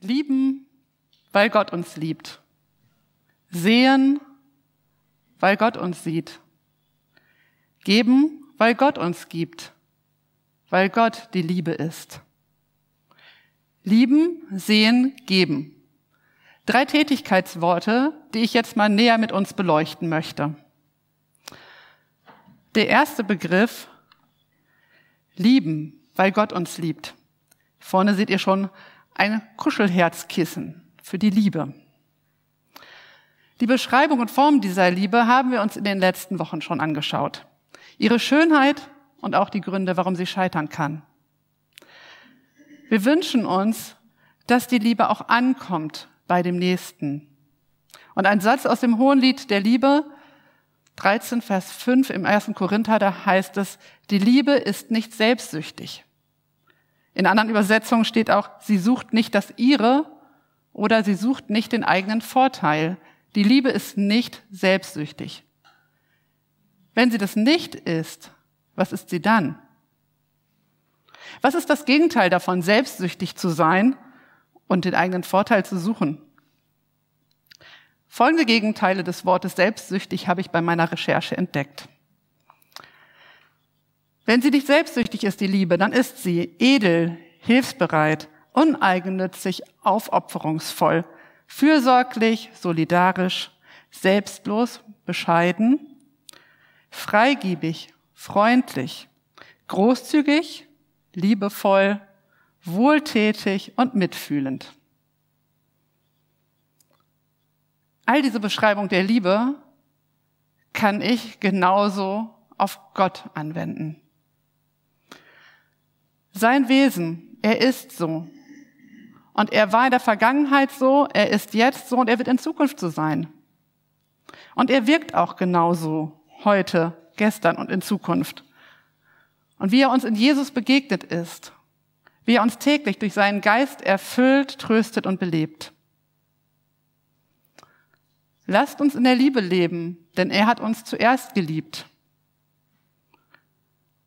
Lieben, weil Gott uns liebt. Sehen, weil Gott uns sieht. Geben, weil Gott uns gibt. Weil Gott die Liebe ist. Lieben, sehen, geben. Drei Tätigkeitsworte, die ich jetzt mal näher mit uns beleuchten möchte. Der erste Begriff, lieben, weil Gott uns liebt. Vorne seht ihr schon ein Kuschelherzkissen für die Liebe. Die Beschreibung und Form dieser Liebe haben wir uns in den letzten Wochen schon angeschaut. Ihre Schönheit und auch die Gründe, warum sie scheitern kann. Wir wünschen uns, dass die Liebe auch ankommt bei dem Nächsten. Und ein Satz aus dem Hohenlied der Liebe, 13, Vers 5 im 1. Korinther, da heißt es, die Liebe ist nicht selbstsüchtig. In anderen Übersetzungen steht auch, sie sucht nicht das ihre oder sie sucht nicht den eigenen Vorteil. Die Liebe ist nicht selbstsüchtig. Wenn sie das nicht ist, was ist sie dann? Was ist das Gegenteil davon, selbstsüchtig zu sein und den eigenen Vorteil zu suchen? Folgende Gegenteile des Wortes selbstsüchtig habe ich bei meiner Recherche entdeckt. Wenn sie nicht selbstsüchtig ist, die Liebe, dann ist sie edel, hilfsbereit, uneigennützig, aufopferungsvoll, fürsorglich, solidarisch, selbstlos, bescheiden, freigiebig, freundlich, großzügig, liebevoll, wohltätig und mitfühlend. All diese Beschreibung der Liebe kann ich genauso auf Gott anwenden. Sein Wesen, er ist so. Und er war in der Vergangenheit so, er ist jetzt so und er wird in Zukunft so sein. Und er wirkt auch genauso heute, gestern und in Zukunft. Und wie er uns in Jesus begegnet ist, wie er uns täglich durch seinen Geist erfüllt, tröstet und belebt. Lasst uns in der Liebe leben, denn er hat uns zuerst geliebt.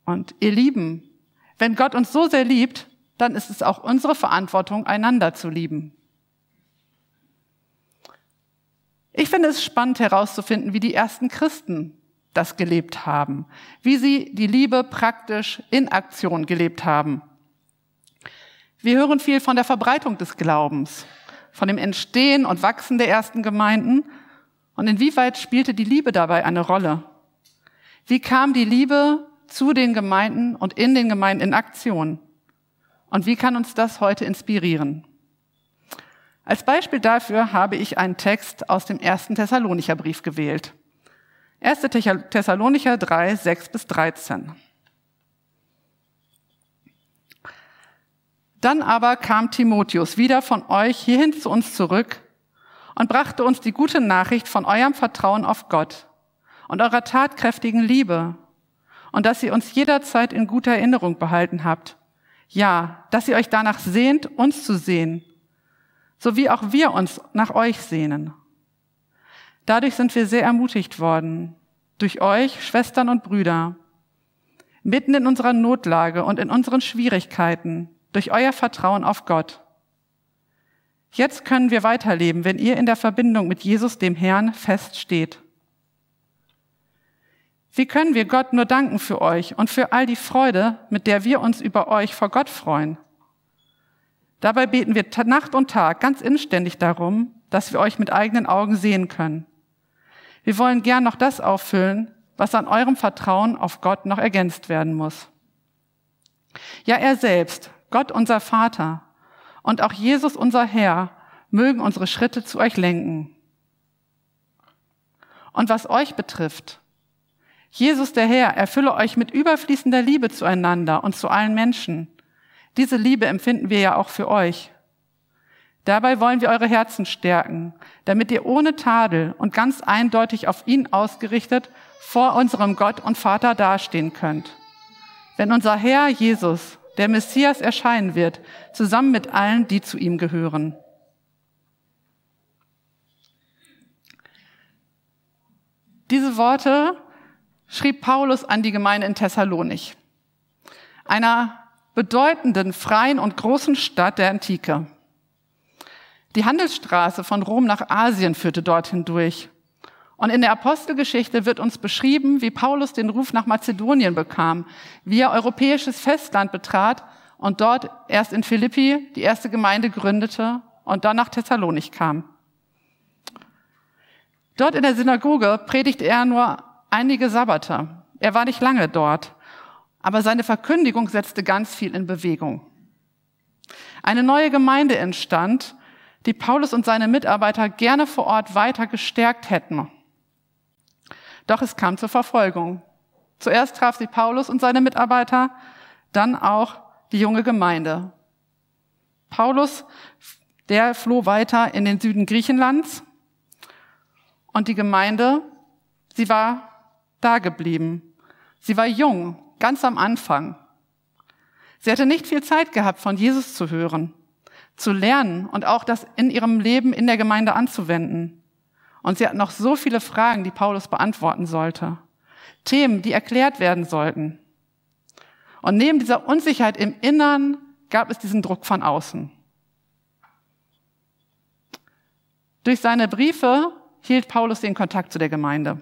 Und ihr Lieben, wenn Gott uns so sehr liebt, dann ist es auch unsere Verantwortung, einander zu lieben. Ich finde es spannend herauszufinden, wie die ersten Christen das gelebt haben, wie sie die Liebe praktisch in Aktion gelebt haben. Wir hören viel von der Verbreitung des Glaubens, von dem Entstehen und Wachsen der ersten Gemeinden und inwieweit spielte die Liebe dabei eine Rolle? Wie kam die Liebe zu den Gemeinden und in den Gemeinden in Aktion? Und wie kann uns das heute inspirieren? Als Beispiel dafür habe ich einen Text aus dem ersten Thessalonicher Brief gewählt. 1. Thessalonicher 3, 6 bis 13. Dann aber kam Timotheus wieder von euch hierhin zu uns zurück und brachte uns die gute Nachricht von eurem Vertrauen auf Gott und eurer tatkräftigen Liebe und dass ihr uns jederzeit in guter Erinnerung behalten habt ja, dass ihr euch danach sehnt, uns zu sehen, so wie auch wir uns nach euch sehnen. Dadurch sind wir sehr ermutigt worden, durch euch, Schwestern und Brüder, mitten in unserer Notlage und in unseren Schwierigkeiten, durch euer Vertrauen auf Gott. Jetzt können wir weiterleben, wenn ihr in der Verbindung mit Jesus, dem Herrn, feststeht. Wie können wir Gott nur danken für euch und für all die Freude, mit der wir uns über euch vor Gott freuen? Dabei beten wir Nacht und Tag ganz inständig darum, dass wir euch mit eigenen Augen sehen können. Wir wollen gern noch das auffüllen, was an eurem Vertrauen auf Gott noch ergänzt werden muss. Ja, er selbst, Gott unser Vater und auch Jesus unser Herr, mögen unsere Schritte zu euch lenken. Und was euch betrifft, Jesus der Herr erfülle euch mit überfließender Liebe zueinander und zu allen Menschen. Diese Liebe empfinden wir ja auch für euch. Dabei wollen wir eure Herzen stärken, damit ihr ohne Tadel und ganz eindeutig auf ihn ausgerichtet vor unserem Gott und Vater dastehen könnt. Wenn unser Herr Jesus, der Messias, erscheinen wird, zusammen mit allen, die zu ihm gehören. Diese Worte schrieb Paulus an die Gemeinde in Thessalonich, einer bedeutenden, freien und großen Stadt der Antike. Die Handelsstraße von Rom nach Asien führte dorthin durch. Und in der Apostelgeschichte wird uns beschrieben, wie Paulus den Ruf nach Mazedonien bekam, wie er europäisches Festland betrat und dort erst in Philippi die erste Gemeinde gründete und dann nach Thessalonik kam. Dort in der Synagoge predigte er nur einige Sabbate. Er war nicht lange dort, aber seine Verkündigung setzte ganz viel in Bewegung. Eine neue Gemeinde entstand, die Paulus und seine Mitarbeiter gerne vor Ort weiter gestärkt hätten. Doch es kam zur Verfolgung. Zuerst traf sie Paulus und seine Mitarbeiter, dann auch die junge Gemeinde. Paulus, der floh weiter in den Süden Griechenlands und die Gemeinde, sie war da geblieben. Sie war jung, ganz am Anfang. Sie hatte nicht viel Zeit gehabt, von Jesus zu hören, zu lernen und auch das in ihrem Leben in der Gemeinde anzuwenden. Und sie hat noch so viele Fragen, die Paulus beantworten sollte. Themen, die erklärt werden sollten. Und neben dieser Unsicherheit im Innern gab es diesen Druck von außen. Durch seine Briefe hielt Paulus den Kontakt zu der Gemeinde.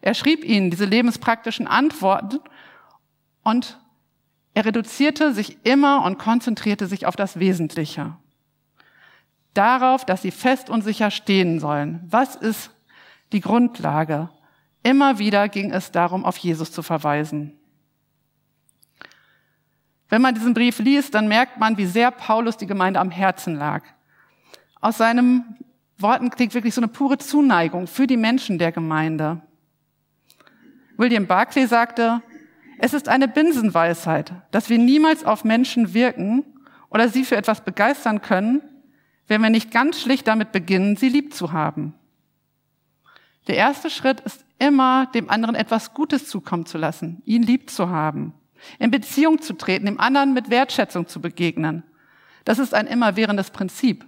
Er schrieb ihnen diese lebenspraktischen Antworten und er reduzierte sich immer und konzentrierte sich auf das Wesentliche darauf, dass sie fest und sicher stehen sollen. Was ist die Grundlage? Immer wieder ging es darum, auf Jesus zu verweisen. Wenn man diesen Brief liest, dann merkt man, wie sehr Paulus die Gemeinde am Herzen lag. Aus seinen Worten klingt wirklich so eine pure Zuneigung für die Menschen der Gemeinde. William Barclay sagte, es ist eine Binsenweisheit, dass wir niemals auf Menschen wirken oder sie für etwas begeistern können, wenn wir nicht ganz schlicht damit beginnen, sie lieb zu haben. Der erste Schritt ist immer, dem anderen etwas Gutes zukommen zu lassen, ihn lieb zu haben, in Beziehung zu treten, dem anderen mit Wertschätzung zu begegnen. Das ist ein immerwährendes Prinzip.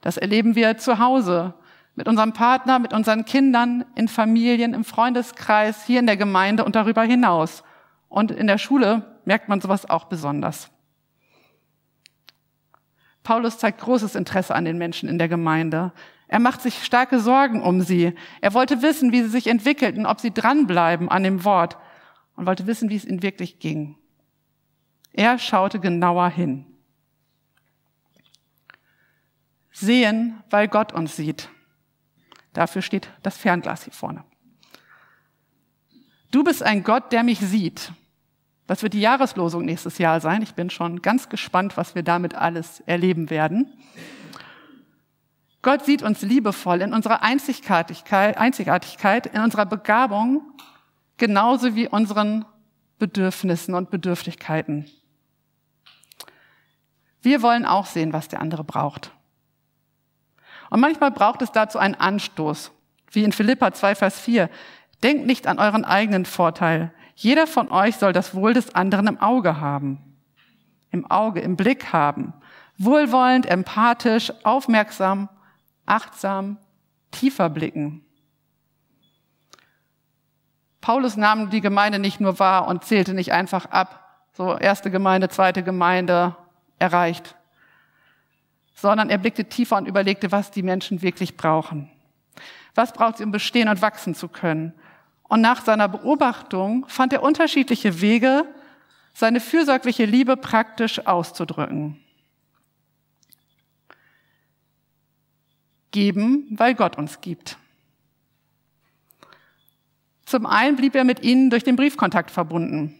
Das erleben wir zu Hause, mit unserem Partner, mit unseren Kindern, in Familien, im Freundeskreis, hier in der Gemeinde und darüber hinaus. Und in der Schule merkt man sowas auch besonders. Paulus zeigt großes Interesse an den Menschen in der Gemeinde. Er macht sich starke Sorgen um sie. Er wollte wissen, wie sie sich entwickelten, ob sie dranbleiben an dem Wort und wollte wissen, wie es ihnen wirklich ging. Er schaute genauer hin. Sehen, weil Gott uns sieht. Dafür steht das Fernglas hier vorne. Du bist ein Gott, der mich sieht. Das wird die Jahreslosung nächstes Jahr sein. Ich bin schon ganz gespannt, was wir damit alles erleben werden. Gott sieht uns liebevoll in unserer Einzigartigkeit, Einzigartigkeit, in unserer Begabung, genauso wie unseren Bedürfnissen und Bedürftigkeiten. Wir wollen auch sehen, was der andere braucht. Und manchmal braucht es dazu einen Anstoß, wie in Philippa 2, Vers 4. Denkt nicht an euren eigenen Vorteil. Jeder von euch soll das Wohl des anderen im Auge haben. Im Auge, im Blick haben. Wohlwollend, empathisch, aufmerksam, achtsam, tiefer blicken. Paulus nahm die Gemeinde nicht nur wahr und zählte nicht einfach ab, so erste Gemeinde, zweite Gemeinde erreicht, sondern er blickte tiefer und überlegte, was die Menschen wirklich brauchen. Was braucht sie, um bestehen und wachsen zu können? Und nach seiner Beobachtung fand er unterschiedliche Wege, seine fürsorgliche Liebe praktisch auszudrücken. Geben, weil Gott uns gibt. Zum einen blieb er mit ihnen durch den Briefkontakt verbunden.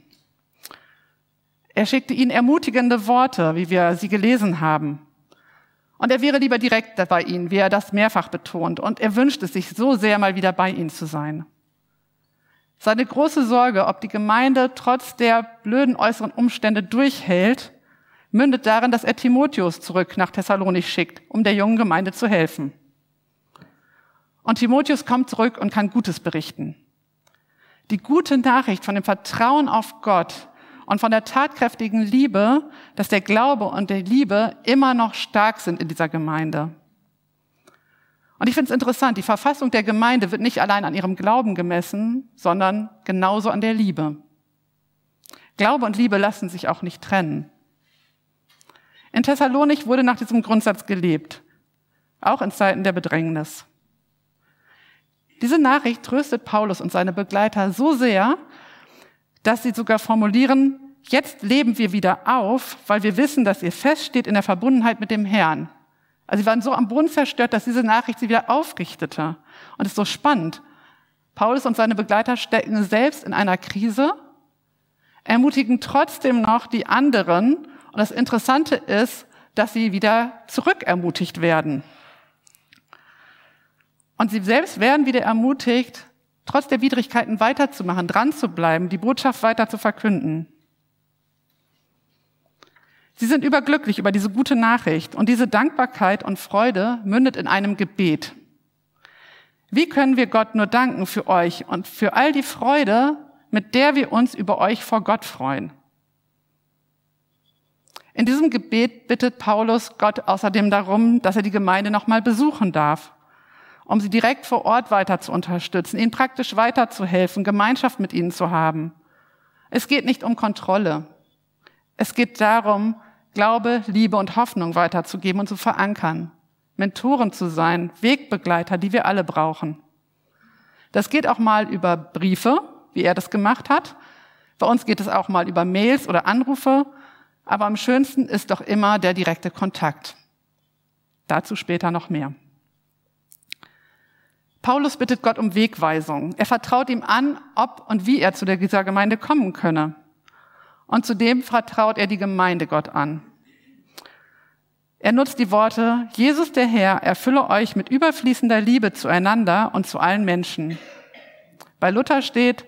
Er schickte ihnen ermutigende Worte, wie wir sie gelesen haben. Und er wäre lieber direkt bei ihnen, wie er das mehrfach betont. Und er wünschte sich so sehr, mal wieder bei ihnen zu sein. Seine große Sorge, ob die Gemeinde trotz der blöden äußeren Umstände durchhält, mündet darin, dass er Timotheus zurück nach Thessalonik schickt, um der jungen Gemeinde zu helfen. Und Timotheus kommt zurück und kann Gutes berichten. Die gute Nachricht von dem Vertrauen auf Gott und von der tatkräftigen Liebe, dass der Glaube und die Liebe immer noch stark sind in dieser Gemeinde. Und ich finde es interessant, die Verfassung der Gemeinde wird nicht allein an ihrem Glauben gemessen, sondern genauso an der Liebe. Glaube und Liebe lassen sich auch nicht trennen. In Thessalonik wurde nach diesem Grundsatz gelebt. auch in Zeiten der Bedrängnis. Diese Nachricht tröstet Paulus und seine Begleiter so sehr, dass sie sogar formulieren, jetzt leben wir wieder auf, weil wir wissen, dass ihr feststeht in der Verbundenheit mit dem Herrn. Also sie waren so am Boden zerstört, dass diese Nachricht sie wieder aufrichtete. Und es ist so spannend. Paulus und seine Begleiter stecken selbst in einer Krise, ermutigen trotzdem noch die anderen. Und das Interessante ist, dass sie wieder zurückermutigt werden. Und sie selbst werden wieder ermutigt, trotz der Widrigkeiten weiterzumachen, dran zu bleiben, die Botschaft weiter zu verkünden. Sie sind überglücklich über diese gute Nachricht und diese Dankbarkeit und Freude mündet in einem Gebet. Wie können wir Gott nur danken für euch und für all die Freude, mit der wir uns über euch vor Gott freuen? In diesem Gebet bittet Paulus Gott außerdem darum, dass er die Gemeinde nochmal besuchen darf, um sie direkt vor Ort weiter zu unterstützen, ihnen praktisch weiterzuhelfen, Gemeinschaft mit ihnen zu haben. Es geht nicht um Kontrolle. Es geht darum, Glaube, Liebe und Hoffnung weiterzugeben und zu verankern. Mentoren zu sein, Wegbegleiter, die wir alle brauchen. Das geht auch mal über Briefe, wie er das gemacht hat. Bei uns geht es auch mal über Mails oder Anrufe. Aber am schönsten ist doch immer der direkte Kontakt. Dazu später noch mehr. Paulus bittet Gott um Wegweisung. Er vertraut ihm an, ob und wie er zu dieser Gemeinde kommen könne. Und zudem vertraut er die Gemeinde Gott an. Er nutzt die Worte, Jesus der Herr erfülle euch mit überfließender Liebe zueinander und zu allen Menschen. Bei Luther steht,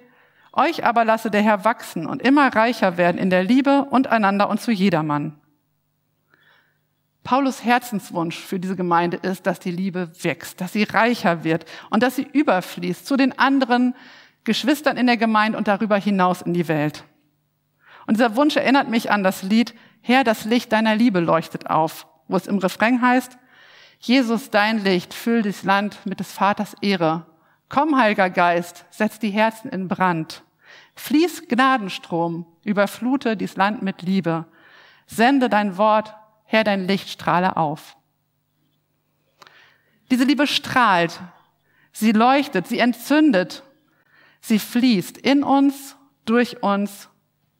euch aber lasse der Herr wachsen und immer reicher werden in der Liebe und einander und zu jedermann. Paulus Herzenswunsch für diese Gemeinde ist, dass die Liebe wächst, dass sie reicher wird und dass sie überfließt zu den anderen Geschwistern in der Gemeinde und darüber hinaus in die Welt. Und dieser Wunsch erinnert mich an das Lied Herr, das Licht deiner Liebe leuchtet auf, wo es im Refrain heißt, Jesus, dein Licht, füll das Land mit des Vaters Ehre. Komm, Heiliger Geist, setz die Herzen in Brand. Fließ Gnadenstrom, überflute dies Land mit Liebe. Sende dein Wort, Herr, dein Licht strahle auf. Diese Liebe strahlt, sie leuchtet, sie entzündet, sie fließt in uns, durch uns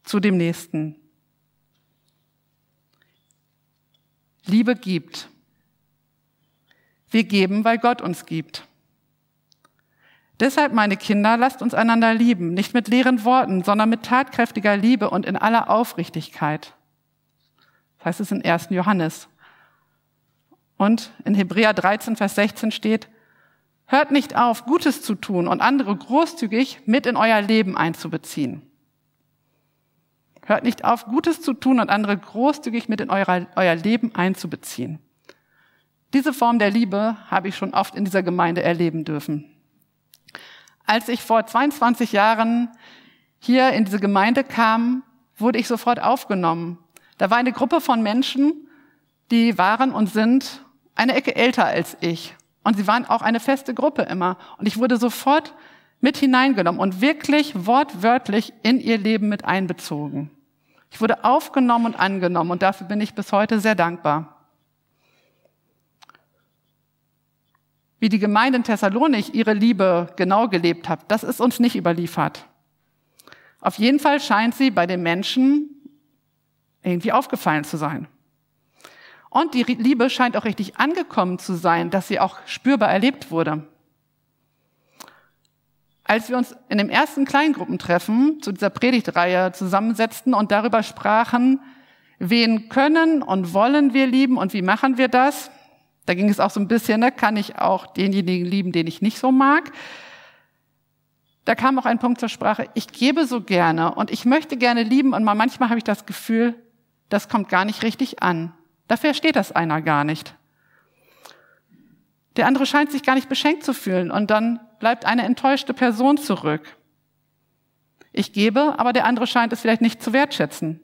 zu dem Nächsten. Liebe gibt. Wir geben, weil Gott uns gibt. Deshalb, meine Kinder, lasst uns einander lieben, nicht mit leeren Worten, sondern mit tatkräftiger Liebe und in aller Aufrichtigkeit. Das heißt es in 1. Johannes. Und in Hebräer 13, Vers 16 steht, hört nicht auf, Gutes zu tun und andere großzügig mit in euer Leben einzubeziehen. Hört nicht auf, Gutes zu tun und andere großzügig mit in euer, euer Leben einzubeziehen. Diese Form der Liebe habe ich schon oft in dieser Gemeinde erleben dürfen. Als ich vor 22 Jahren hier in diese Gemeinde kam, wurde ich sofort aufgenommen. Da war eine Gruppe von Menschen, die waren und sind eine Ecke älter als ich. Und sie waren auch eine feste Gruppe immer. Und ich wurde sofort mit hineingenommen und wirklich wortwörtlich in ihr Leben mit einbezogen. Ich wurde aufgenommen und angenommen und dafür bin ich bis heute sehr dankbar. Wie die Gemeinde in Thessalonik ihre Liebe genau gelebt hat, das ist uns nicht überliefert. Auf jeden Fall scheint sie bei den Menschen irgendwie aufgefallen zu sein. Und die Liebe scheint auch richtig angekommen zu sein, dass sie auch spürbar erlebt wurde. Als wir uns in dem ersten Kleingruppentreffen zu dieser Predigtreihe zusammensetzten und darüber sprachen, wen können und wollen wir lieben und wie machen wir das, da ging es auch so ein bisschen, ne, kann ich auch denjenigen lieben, den ich nicht so mag. Da kam auch ein Punkt zur Sprache, ich gebe so gerne und ich möchte gerne lieben und manchmal habe ich das Gefühl, das kommt gar nicht richtig an. Da versteht das einer gar nicht. Der andere scheint sich gar nicht beschenkt zu fühlen und dann bleibt eine enttäuschte Person zurück. Ich gebe, aber der andere scheint es vielleicht nicht zu wertschätzen.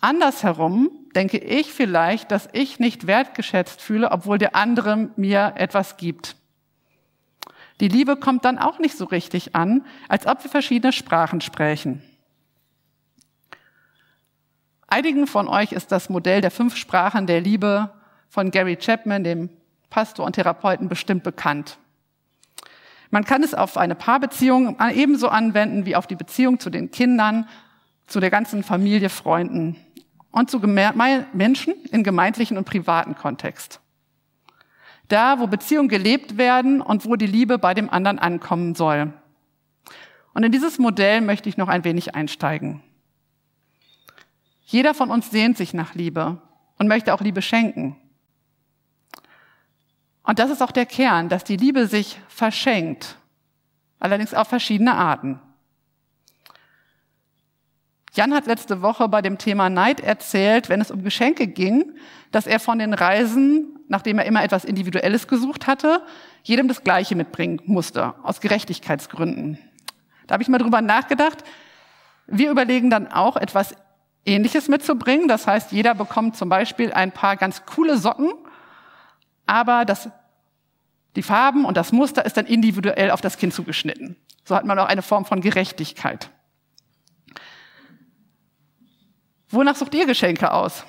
Andersherum denke ich vielleicht, dass ich nicht wertgeschätzt fühle, obwohl der andere mir etwas gibt. Die Liebe kommt dann auch nicht so richtig an, als ob wir verschiedene Sprachen sprechen. Einigen von euch ist das Modell der fünf Sprachen der Liebe von Gary Chapman, dem Pastor und Therapeuten bestimmt bekannt. Man kann es auf eine Paarbeziehung ebenso anwenden wie auf die Beziehung zu den Kindern, zu der ganzen Familie, Freunden und zu Menschen in gemeindlichen und privaten Kontext. Da, wo Beziehungen gelebt werden und wo die Liebe bei dem anderen ankommen soll. Und in dieses Modell möchte ich noch ein wenig einsteigen. Jeder von uns sehnt sich nach Liebe und möchte auch Liebe schenken. Und das ist auch der Kern, dass die Liebe sich verschenkt, allerdings auf verschiedene Arten. Jan hat letzte Woche bei dem Thema Neid erzählt, wenn es um Geschenke ging, dass er von den Reisen, nachdem er immer etwas Individuelles gesucht hatte, jedem das Gleiche mitbringen musste, aus Gerechtigkeitsgründen. Da habe ich mal drüber nachgedacht. Wir überlegen dann auch etwas Ähnliches mitzubringen. Das heißt, jeder bekommt zum Beispiel ein paar ganz coole Socken, aber das, die Farben und das Muster ist dann individuell auf das Kind zugeschnitten. So hat man auch eine Form von Gerechtigkeit. Wonach sucht ihr Geschenke aus?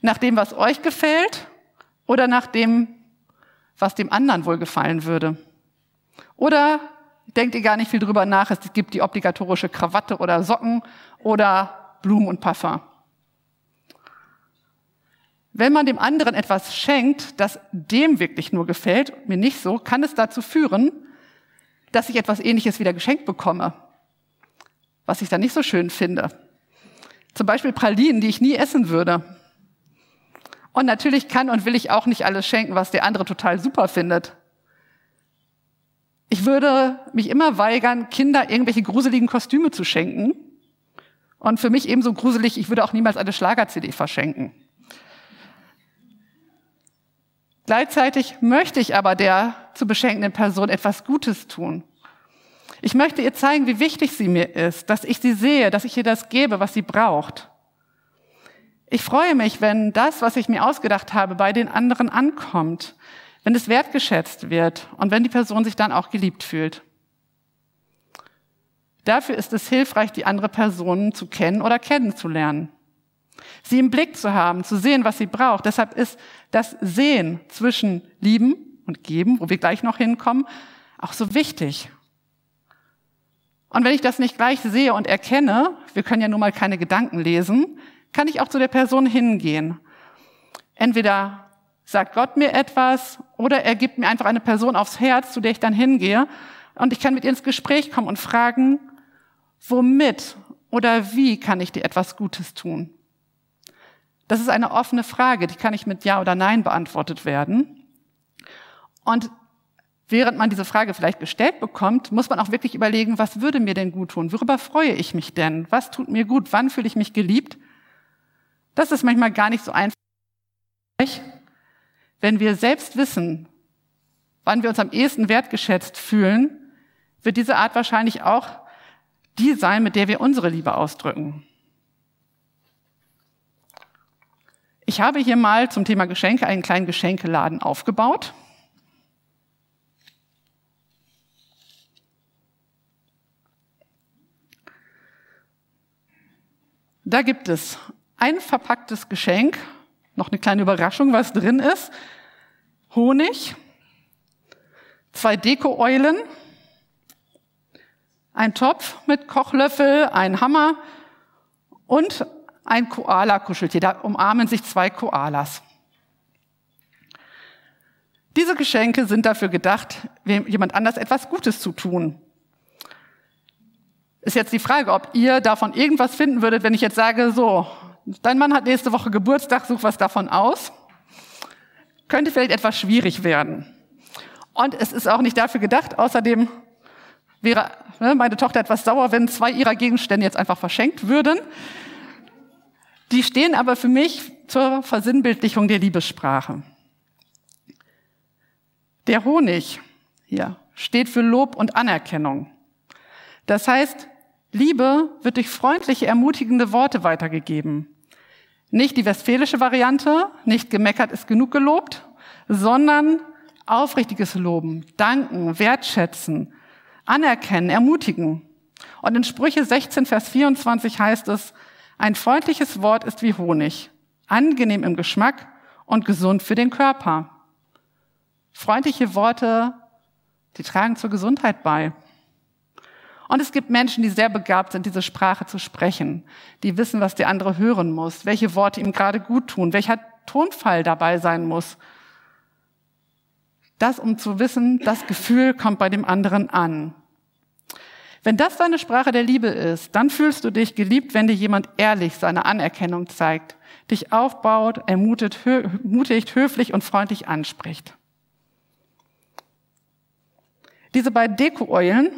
Nach dem, was euch gefällt oder nach dem, was dem anderen wohl gefallen würde? Oder denkt ihr gar nicht viel drüber nach, es gibt die obligatorische Krawatte oder Socken oder Blumen und Parfum? Wenn man dem anderen etwas schenkt, das dem wirklich nur gefällt, mir nicht so, kann es dazu führen, dass ich etwas Ähnliches wieder geschenkt bekomme, was ich dann nicht so schön finde. Zum Beispiel Pralinen, die ich nie essen würde. Und natürlich kann und will ich auch nicht alles schenken, was der andere total super findet. Ich würde mich immer weigern, Kinder irgendwelche gruseligen Kostüme zu schenken. Und für mich ebenso gruselig, ich würde auch niemals eine Schlager-CD verschenken. Gleichzeitig möchte ich aber der zu beschenkenden Person etwas Gutes tun. Ich möchte ihr zeigen, wie wichtig sie mir ist, dass ich sie sehe, dass ich ihr das gebe, was sie braucht. Ich freue mich, wenn das, was ich mir ausgedacht habe, bei den anderen ankommt, wenn es wertgeschätzt wird und wenn die Person sich dann auch geliebt fühlt. Dafür ist es hilfreich, die andere Person zu kennen oder kennenzulernen. Sie im Blick zu haben, zu sehen, was sie braucht. Deshalb ist das Sehen zwischen Lieben und Geben, wo wir gleich noch hinkommen, auch so wichtig. Und wenn ich das nicht gleich sehe und erkenne, wir können ja nun mal keine Gedanken lesen, kann ich auch zu der Person hingehen. Entweder sagt Gott mir etwas oder er gibt mir einfach eine Person aufs Herz, zu der ich dann hingehe und ich kann mit ihr ins Gespräch kommen und fragen, womit oder wie kann ich dir etwas Gutes tun? Das ist eine offene Frage, die kann ich mit Ja oder Nein beantwortet werden. Und während man diese Frage vielleicht gestellt bekommt, muss man auch wirklich überlegen, was würde mir denn gut tun? Worüber freue ich mich denn? Was tut mir gut? Wann fühle ich mich geliebt? Das ist manchmal gar nicht so einfach. Wenn wir selbst wissen, wann wir uns am ehesten wertgeschätzt fühlen, wird diese Art wahrscheinlich auch die sein, mit der wir unsere Liebe ausdrücken. Ich habe hier mal zum Thema Geschenke einen kleinen Geschenkeladen aufgebaut. Da gibt es ein verpacktes Geschenk, noch eine kleine Überraschung, was drin ist, Honig, zwei Deko-Eulen, ein Topf mit Kochlöffel, ein Hammer und ein Koala-Kuscheltier. Da umarmen sich zwei Koalas. Diese Geschenke sind dafür gedacht, jemand anders etwas Gutes zu tun. Ist jetzt die Frage, ob ihr davon irgendwas finden würdet, wenn ich jetzt sage, so, dein Mann hat nächste Woche Geburtstag, such was davon aus. Könnte vielleicht etwas schwierig werden. Und es ist auch nicht dafür gedacht. Außerdem wäre ne, meine Tochter etwas sauer, wenn zwei ihrer Gegenstände jetzt einfach verschenkt würden. Die stehen aber für mich zur Versinnbildlichung der Liebessprache. Der Honig hier steht für Lob und Anerkennung. Das heißt, Liebe wird durch freundliche, ermutigende Worte weitergegeben. Nicht die westfälische Variante, nicht gemeckert ist genug gelobt, sondern aufrichtiges Loben, danken, wertschätzen, anerkennen, ermutigen. Und in Sprüche 16, Vers 24 heißt es, ein freundliches Wort ist wie Honig, angenehm im Geschmack und gesund für den Körper. Freundliche Worte, die tragen zur Gesundheit bei. Und es gibt Menschen, die sehr begabt sind, diese Sprache zu sprechen, die wissen, was der andere hören muss, welche Worte ihm gerade gut tun, welcher Tonfall dabei sein muss. Das, um zu wissen, das Gefühl kommt bei dem anderen an. Wenn das deine Sprache der Liebe ist, dann fühlst du dich geliebt, wenn dir jemand ehrlich seine Anerkennung zeigt, dich aufbaut, ermutigt, ermutigt höflich und freundlich anspricht. Diese beiden Deko-Eulen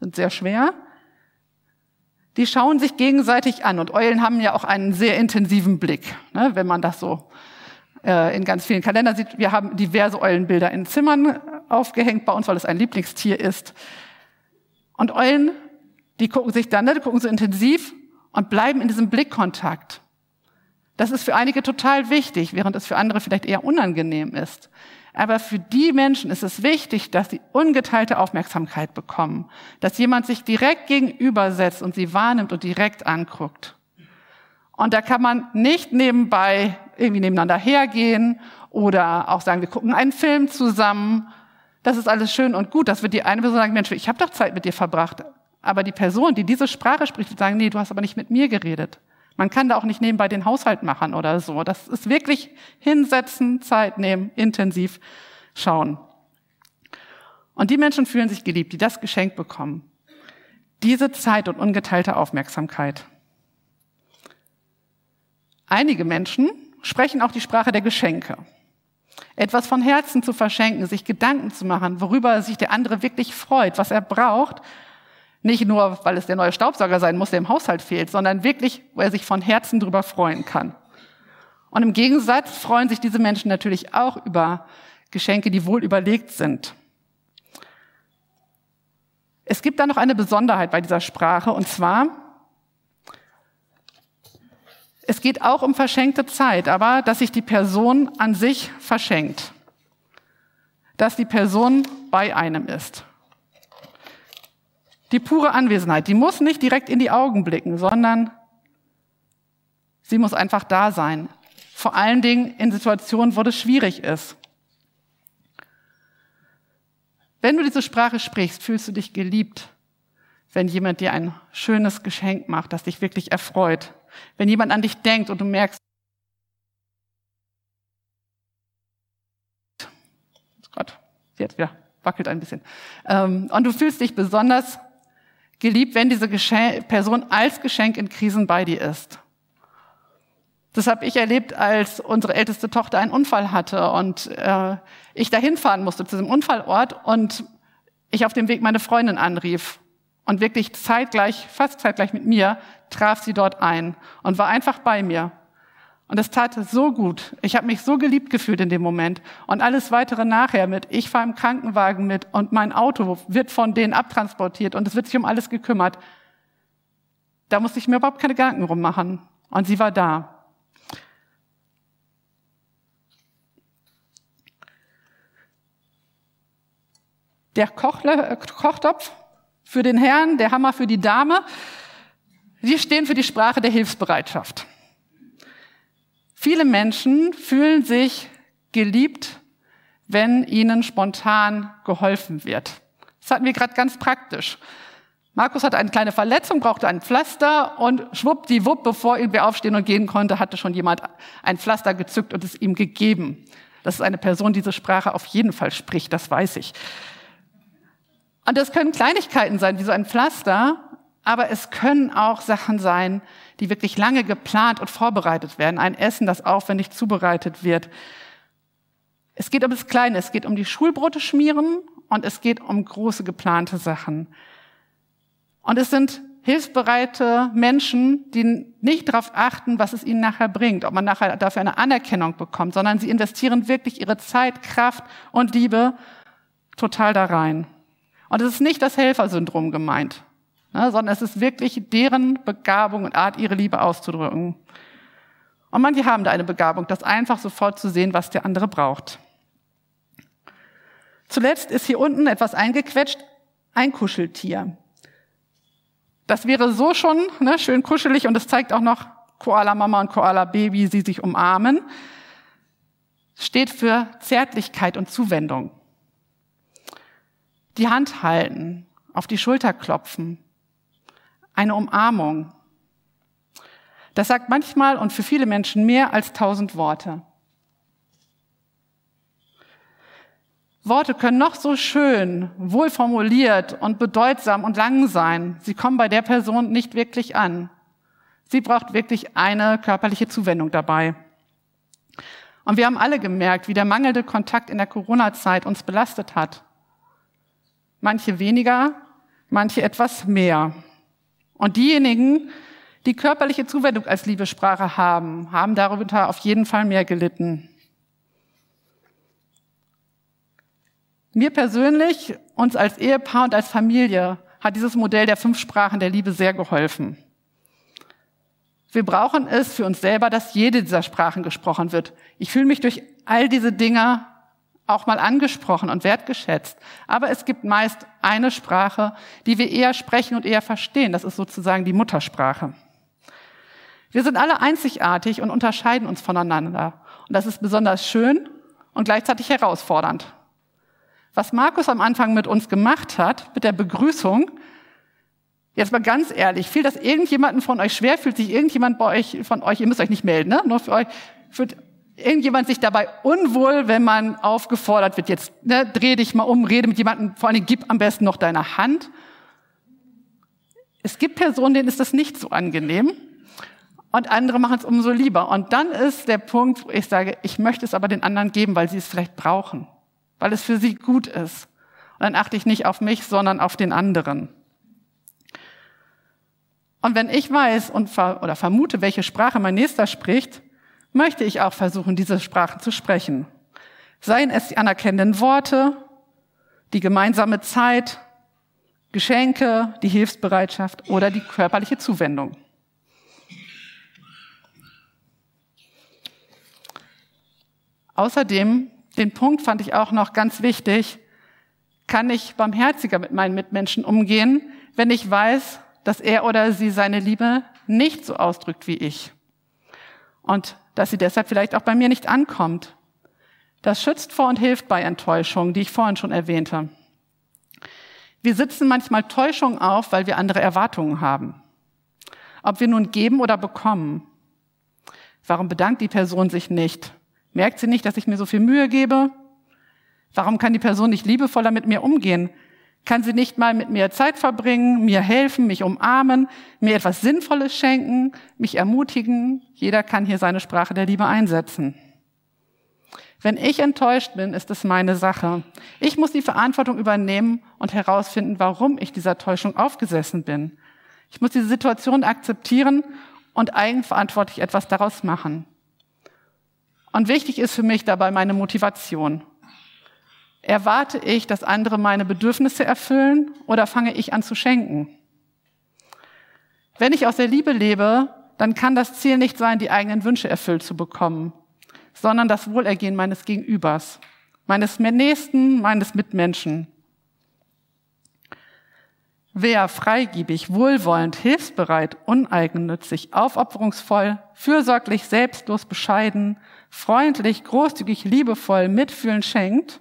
sind sehr schwer. Die schauen sich gegenseitig an und Eulen haben ja auch einen sehr intensiven Blick, ne, wenn man das so äh, in ganz vielen Kalendern sieht. Wir haben diverse Eulenbilder in Zimmern aufgehängt bei uns, weil es ein Lieblingstier ist. Und Eulen, die gucken sich dann, ne, die gucken so intensiv und bleiben in diesem Blickkontakt. Das ist für einige total wichtig, während es für andere vielleicht eher unangenehm ist. Aber für die Menschen ist es wichtig, dass sie ungeteilte Aufmerksamkeit bekommen, dass jemand sich direkt gegenübersetzt und sie wahrnimmt und direkt anguckt. Und da kann man nicht nebenbei irgendwie nebeneinander hergehen oder auch sagen, wir gucken einen Film zusammen. Das ist alles schön und gut. Das wird die eine Person sagen, Mensch, ich habe doch Zeit mit dir verbracht. Aber die Person, die diese Sprache spricht, wird sagen, nee, du hast aber nicht mit mir geredet. Man kann da auch nicht nebenbei den Haushalt machen oder so. Das ist wirklich hinsetzen, Zeit nehmen, intensiv schauen. Und die Menschen fühlen sich geliebt, die das Geschenk bekommen. Diese Zeit und ungeteilte Aufmerksamkeit. Einige Menschen sprechen auch die Sprache der Geschenke. Etwas von Herzen zu verschenken, sich Gedanken zu machen, worüber sich der andere wirklich freut, was er braucht nicht nur, weil es der neue Staubsauger sein muss, der im Haushalt fehlt, sondern wirklich, wo er sich von Herzen drüber freuen kann. Und im Gegensatz freuen sich diese Menschen natürlich auch über Geschenke, die wohl überlegt sind. Es gibt da noch eine Besonderheit bei dieser Sprache, und zwar, es geht auch um verschenkte Zeit, aber dass sich die Person an sich verschenkt. Dass die Person bei einem ist. Die pure Anwesenheit, die muss nicht direkt in die Augen blicken, sondern sie muss einfach da sein. Vor allen Dingen in Situationen, wo das schwierig ist. Wenn du diese Sprache sprichst, fühlst du dich geliebt, wenn jemand dir ein schönes Geschenk macht, das dich wirklich erfreut. Wenn jemand an dich denkt und du merkst, Gott, jetzt wieder wackelt ein bisschen. Ähm, und du fühlst dich besonders geliebt, wenn diese Person als Geschenk in Krisen bei dir ist. Das habe ich erlebt, als unsere älteste Tochter einen Unfall hatte und äh, ich dahin fahren musste zu diesem Unfallort und ich auf dem Weg meine Freundin anrief und wirklich zeitgleich, fast zeitgleich mit mir, traf sie dort ein und war einfach bei mir. Und es tat so gut. Ich habe mich so geliebt gefühlt in dem Moment. Und alles weitere nachher mit, ich fahre im Krankenwagen mit und mein Auto wird von denen abtransportiert und es wird sich um alles gekümmert. Da musste ich mir überhaupt keine Gedanken rummachen. Und sie war da. Der Kochtopf für den Herrn, der Hammer für die Dame, die stehen für die Sprache der Hilfsbereitschaft. Viele Menschen fühlen sich geliebt, wenn ihnen spontan geholfen wird. Das hatten wir gerade ganz praktisch. Markus hatte eine kleine Verletzung, brauchte ein Pflaster und schwuppdiwupp, bevor wir aufstehen und gehen konnte, hatte schon jemand ein Pflaster gezückt und es ihm gegeben. Das ist eine Person, die diese Sprache auf jeden Fall spricht, das weiß ich. Und das können Kleinigkeiten sein, wie so ein Pflaster, aber es können auch Sachen sein, die wirklich lange geplant und vorbereitet werden. Ein Essen, das aufwendig zubereitet wird. Es geht um das Kleine, es geht um die Schulbrote schmieren und es geht um große geplante Sachen. Und es sind hilfsbereite Menschen, die nicht darauf achten, was es ihnen nachher bringt, ob man nachher dafür eine Anerkennung bekommt, sondern sie investieren wirklich ihre Zeit, Kraft und Liebe total da rein. Und es ist nicht das Helfersyndrom gemeint ne, sondern es ist wirklich deren Begabung und Art, ihre Liebe auszudrücken. Und manche haben da eine Begabung, das einfach sofort zu sehen, was der andere braucht. Zuletzt ist hier unten etwas eingequetscht, ein Kuscheltier. Das wäre so schon ne, schön kuschelig und es zeigt auch noch Koala Mama und Koala Baby, sie sich umarmen. steht für Zärtlichkeit und Zuwendung. Die Hand halten, auf die Schulter klopfen, eine Umarmung. Das sagt manchmal und für viele Menschen mehr als tausend Worte. Worte können noch so schön, wohl formuliert und bedeutsam und lang sein. Sie kommen bei der Person nicht wirklich an. Sie braucht wirklich eine körperliche Zuwendung dabei. Und wir haben alle gemerkt, wie der mangelnde Kontakt in der Corona-Zeit uns belastet hat. Manche weniger, manche etwas mehr. Und diejenigen, die körperliche Zuwendung als Liebessprache haben, haben darüber auf jeden Fall mehr gelitten. Mir persönlich, uns als Ehepaar und als Familie hat dieses Modell der fünf Sprachen der Liebe sehr geholfen. Wir brauchen es für uns selber, dass jede dieser Sprachen gesprochen wird. Ich fühle mich durch all diese Dinge auch mal angesprochen und wertgeschätzt. Aber es gibt meist eine Sprache, die wir eher sprechen und eher verstehen. Das ist sozusagen die Muttersprache. Wir sind alle einzigartig und unterscheiden uns voneinander. Und das ist besonders schön und gleichzeitig herausfordernd. Was Markus am Anfang mit uns gemacht hat, mit der Begrüßung, jetzt mal ganz ehrlich, fiel das irgendjemanden von euch schwer, fühlt sich irgendjemand bei euch, von euch, ihr müsst euch nicht melden, ne? nur für euch, fühlt irgendjemand sich dabei unwohl, wenn man aufgefordert wird, jetzt ne, dreh dich mal um, rede mit jemandem, vor allem gib am besten noch deine Hand. Es gibt Personen, denen ist das nicht so angenehm und andere machen es umso lieber. Und dann ist der Punkt, wo ich sage, ich möchte es aber den anderen geben, weil sie es vielleicht brauchen weil es für sie gut ist. Und dann achte ich nicht auf mich, sondern auf den anderen. Und wenn ich weiß und ver oder vermute, welche Sprache mein Nächster spricht, möchte ich auch versuchen, diese Sprachen zu sprechen. Seien es die anerkennenden Worte, die gemeinsame Zeit, Geschenke, die Hilfsbereitschaft oder die körperliche Zuwendung. Außerdem den Punkt fand ich auch noch ganz wichtig. Kann ich barmherziger mit meinen Mitmenschen umgehen, wenn ich weiß, dass er oder sie seine Liebe nicht so ausdrückt wie ich? Und dass sie deshalb vielleicht auch bei mir nicht ankommt. Das schützt vor und hilft bei Enttäuschung, die ich vorhin schon erwähnte. Wir sitzen manchmal Täuschung auf, weil wir andere Erwartungen haben. Ob wir nun geben oder bekommen. Warum bedankt die Person sich nicht? Merkt sie nicht, dass ich mir so viel Mühe gebe? Warum kann die Person nicht liebevoller mit mir umgehen? Kann sie nicht mal mit mir Zeit verbringen, mir helfen, mich umarmen, mir etwas Sinnvolles schenken, mich ermutigen? Jeder kann hier seine Sprache der Liebe einsetzen. Wenn ich enttäuscht bin, ist es meine Sache. Ich muss die Verantwortung übernehmen und herausfinden, warum ich dieser Täuschung aufgesessen bin. Ich muss diese Situation akzeptieren und eigenverantwortlich etwas daraus machen. Und wichtig ist für mich dabei meine Motivation. Erwarte ich, dass andere meine Bedürfnisse erfüllen oder fange ich an zu schenken? Wenn ich aus der Liebe lebe, dann kann das Ziel nicht sein, die eigenen Wünsche erfüllt zu bekommen, sondern das Wohlergehen meines Gegenübers, meines Nächsten, meines Mitmenschen. Wer freigiebig, wohlwollend, hilfsbereit, uneigennützig, aufopferungsvoll, fürsorglich, selbstlos, bescheiden, freundlich, großzügig, liebevoll, mitfühlend schenkt,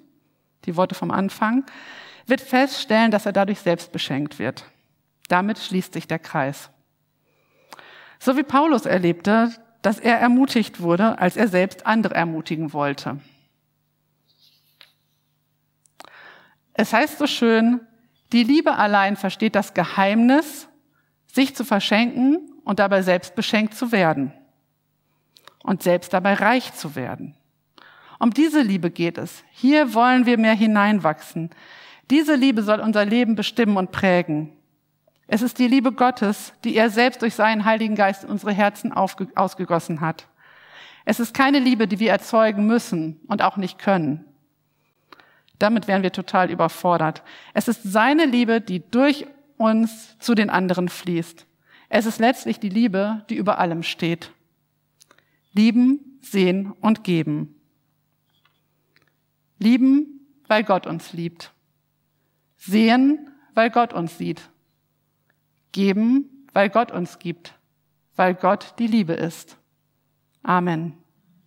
die Worte vom Anfang, wird feststellen, dass er dadurch selbst beschenkt wird. Damit schließt sich der Kreis. So wie Paulus erlebte, dass er ermutigt wurde, als er selbst andere ermutigen wollte. Es heißt so schön, die Liebe allein versteht das Geheimnis, sich zu verschenken und dabei selbst beschenkt zu werden. Und selbst dabei reich zu werden. Um diese Liebe geht es. Hier wollen wir mehr hineinwachsen. Diese Liebe soll unser Leben bestimmen und prägen. Es ist die Liebe Gottes, die er selbst durch seinen Heiligen Geist in unsere Herzen ausgegossen hat. Es ist keine Liebe, die wir erzeugen müssen und auch nicht können. Damit wären wir total überfordert. Es ist seine Liebe, die durch uns zu den anderen fließt. Es ist letztlich die Liebe, die über allem steht. Lieben, sehen und geben. Lieben, weil Gott uns liebt. Sehen, weil Gott uns sieht. Geben, weil Gott uns gibt. Weil Gott die Liebe ist. Amen.